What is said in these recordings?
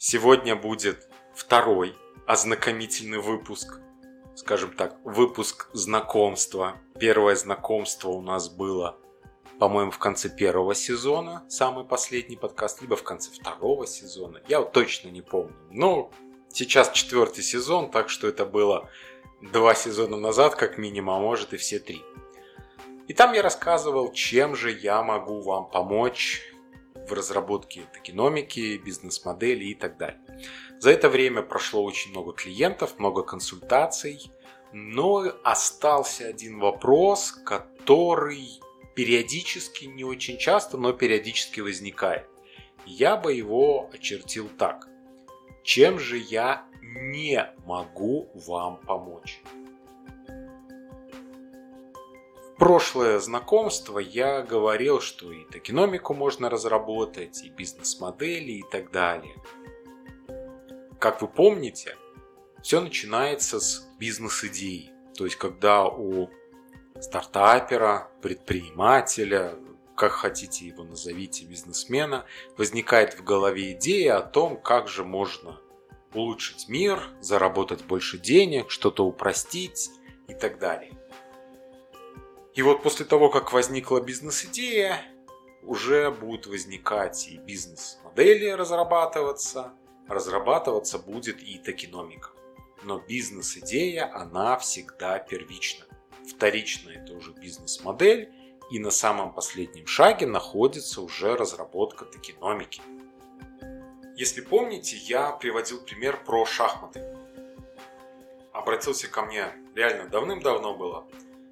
Сегодня будет второй ознакомительный выпуск. Скажем так, выпуск знакомства. Первое знакомство у нас было, по-моему, в конце первого сезона, самый последний подкаст, либо в конце второго сезона. Я вот точно не помню. Но сейчас четвертый сезон, так что это было два сезона назад, как минимум, а может и все три. И там я рассказывал, чем же я могу вам помочь в разработке токеномики, бизнес-модели и так далее. За это время прошло очень много клиентов, много консультаций, но остался один вопрос, который периодически, не очень часто, но периодически возникает. Я бы его очертил так. Чем же я не могу вам помочь? Прошлое знакомство я говорил, что и токеномику можно разработать, и бизнес-модели и так далее. Как вы помните, все начинается с бизнес-идеи. То есть, когда у стартапера, предпринимателя, как хотите его назовите, бизнесмена, возникает в голове идея о том, как же можно улучшить мир, заработать больше денег, что-то упростить и так далее. И вот после того, как возникла бизнес-идея, уже будут возникать и бизнес-модели разрабатываться, разрабатываться будет и токеномика. Но бизнес-идея, она всегда первична. Вторично это уже бизнес-модель, и на самом последнем шаге находится уже разработка токеномики. Если помните, я приводил пример про шахматы. Обратился ко мне реально давным-давно было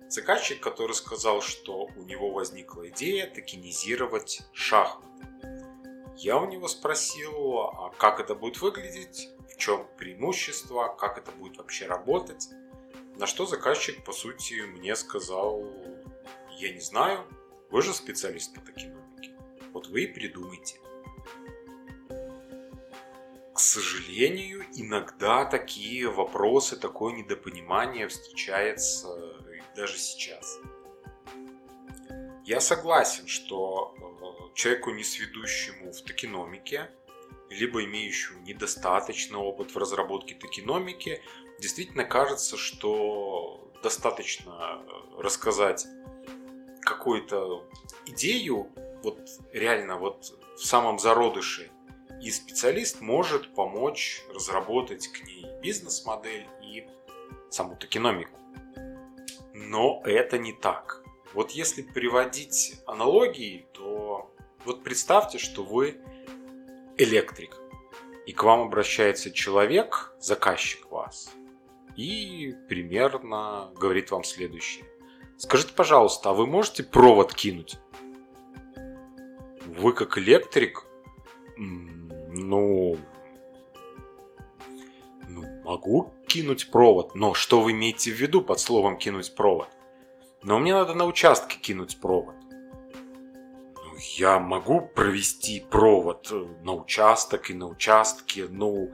Заказчик, который сказал, что у него возникла идея токенизировать шахматы. Я у него спросил, а как это будет выглядеть, в чем преимущество, как это будет вообще работать. На что заказчик, по сути, мне сказал, я не знаю, вы же специалист по токеномике, вот вы и придумайте. К сожалению, иногда такие вопросы, такое недопонимание встречается даже сейчас. Я согласен, что э, человеку, не сведущему в токеномике, либо имеющему недостаточный опыт в разработке токеномики, действительно кажется, что достаточно э, рассказать какую-то идею, вот реально вот в самом зародыше, и специалист может помочь разработать к ней бизнес-модель и саму токеномику. Но это не так. Вот если приводить аналогии, то вот представьте, что вы электрик, и к вам обращается человек, заказчик вас, и примерно говорит вам следующее. Скажите, пожалуйста, а вы можете провод кинуть? Вы как электрик, ну, ну, могу кинуть провод. Но что вы имеете в виду под словом кинуть провод? Но мне надо на участке кинуть провод. Ну, я могу провести провод на участок и на участке, ну,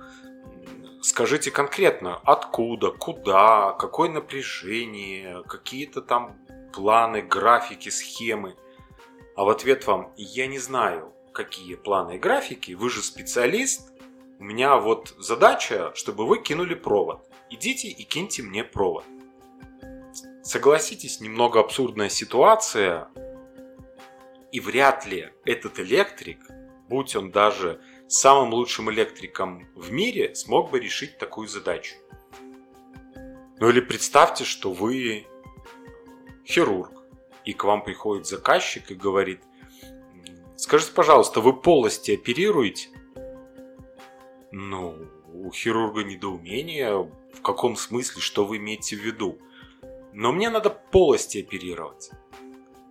скажите конкретно, откуда, куда, какое напряжение, какие-то там планы, графики, схемы. А в ответ вам, я не знаю, какие планы и графики, вы же специалист, у меня вот задача, чтобы вы кинули провод. Идите и киньте мне провод. Согласитесь, немного абсурдная ситуация, и вряд ли этот электрик, будь он даже самым лучшим электриком в мире, смог бы решить такую задачу. Ну или представьте, что вы хирург, и к вам приходит заказчик и говорит, скажите, пожалуйста, вы полости оперируете? Ну, у хирурга недоумение, в каком смысле, что вы имеете в виду. Но мне надо полости оперировать.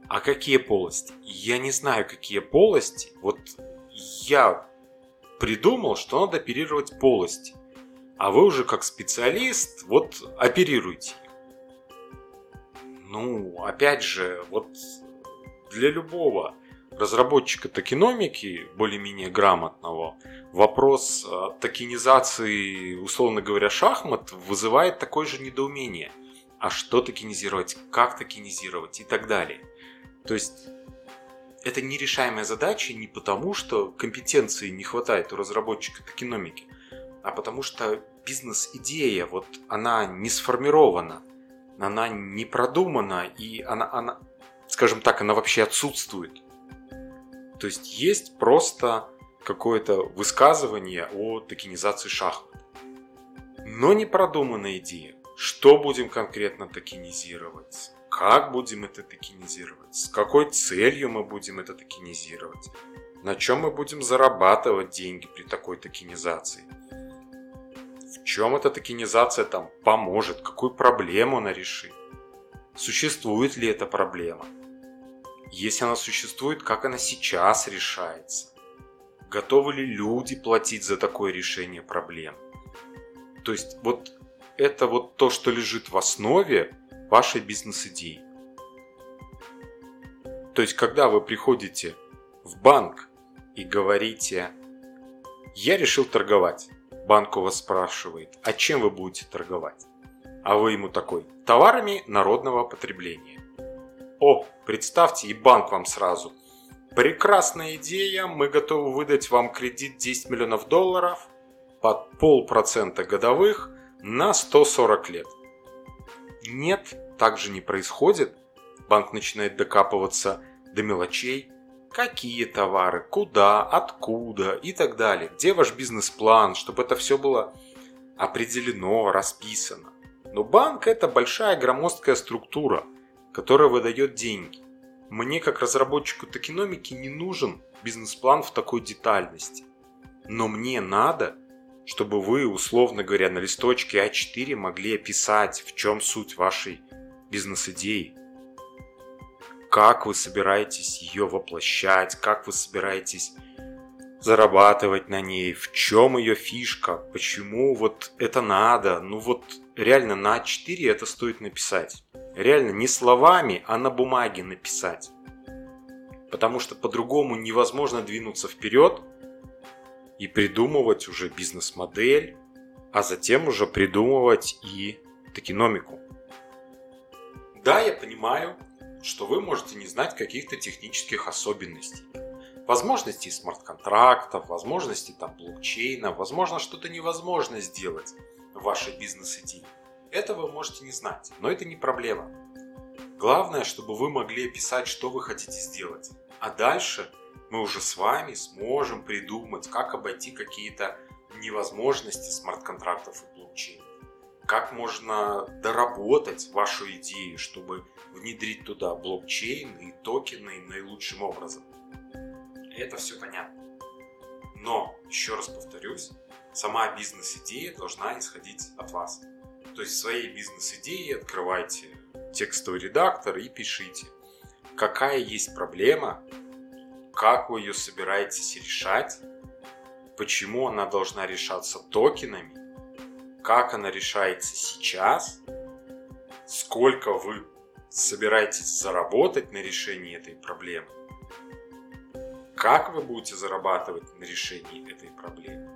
А какие полости? Я не знаю, какие полости. Вот я придумал, что надо оперировать полости. А вы уже как специалист, вот оперируйте. Ну, опять же, вот для любого разработчика токеномики, более-менее грамотного, вопрос э, токенизации, условно говоря, шахмат вызывает такое же недоумение. А что токенизировать, как токенизировать и так далее. То есть это нерешаемая задача не потому, что компетенции не хватает у разработчика токеномики, а потому что бизнес-идея, вот она не сформирована, она не продумана, и она, она, скажем так, она вообще отсутствует. То есть есть просто какое-то высказывание о токенизации шахмат. Но не продуманная идея. Что будем конкретно токенизировать? Как будем это токенизировать? С какой целью мы будем это токенизировать? На чем мы будем зарабатывать деньги при такой токенизации? В чем эта токенизация там поможет? Какую проблему она решит? Существует ли эта проблема? Если она существует, как она сейчас решается? Готовы ли люди платить за такое решение проблем? То есть вот это вот то, что лежит в основе вашей бизнес-идеи. То есть когда вы приходите в банк и говорите «Я решил торговать», банк у вас спрашивает «А чем вы будете торговать?» А вы ему такой «Товарами народного потребления». О, представьте, и банк вам сразу. Прекрасная идея, мы готовы выдать вам кредит 10 миллионов долларов под полпроцента годовых на 140 лет. Нет, так же не происходит. Банк начинает докапываться до мелочей. Какие товары, куда, откуда и так далее. Где ваш бизнес-план, чтобы это все было определено, расписано. Но банк это большая громоздкая структура – которая выдает деньги. Мне, как разработчику токеномики, не нужен бизнес-план в такой детальности. Но мне надо, чтобы вы, условно говоря, на листочке А4 могли описать, в чем суть вашей бизнес-идеи. Как вы собираетесь ее воплощать, как вы собираетесь зарабатывать на ней, в чем ее фишка, почему вот это надо. Ну вот реально на А4 это стоит написать. Реально не словами, а на бумаге написать. Потому что по-другому невозможно двинуться вперед и придумывать уже бизнес-модель, а затем уже придумывать и токеномику. Да, я понимаю, что вы можете не знать каких-то технических особенностей. Возможностей смарт-контрактов, возможностей там блокчейна, возможно, что-то невозможно сделать в вашей бизнес-идее. Это вы можете не знать, но это не проблема. Главное, чтобы вы могли описать, что вы хотите сделать. А дальше мы уже с вами сможем придумать, как обойти какие-то невозможности смарт-контрактов и блокчейна. Как можно доработать вашу идею, чтобы внедрить туда блокчейн и токены наилучшим образом. Это все понятно. Но, еще раз повторюсь, сама бизнес-идея должна исходить от вас. То есть своей бизнес-идеи открывайте текстовый редактор и пишите, какая есть проблема, как вы ее собираетесь решать, почему она должна решаться токенами, как она решается сейчас, сколько вы собираетесь заработать на решении этой проблемы, как вы будете зарабатывать на решении этой проблемы,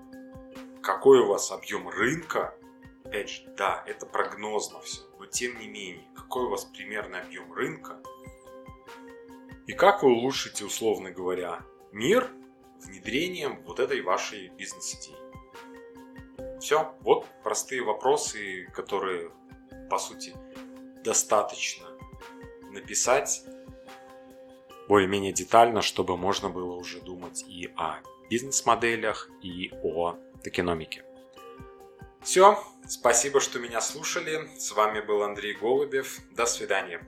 какой у вас объем рынка Опять да, это прогнозно все, но тем не менее, какой у вас примерный объем рынка и как вы улучшите, условно говоря, мир внедрением вот этой вашей бизнес-идеи. Все, вот простые вопросы, которые, по сути, достаточно написать более-менее детально, чтобы можно было уже думать и о бизнес-моделях, и о токеномике. Все, спасибо, что меня слушали. С вами был Андрей Голубев. До свидания.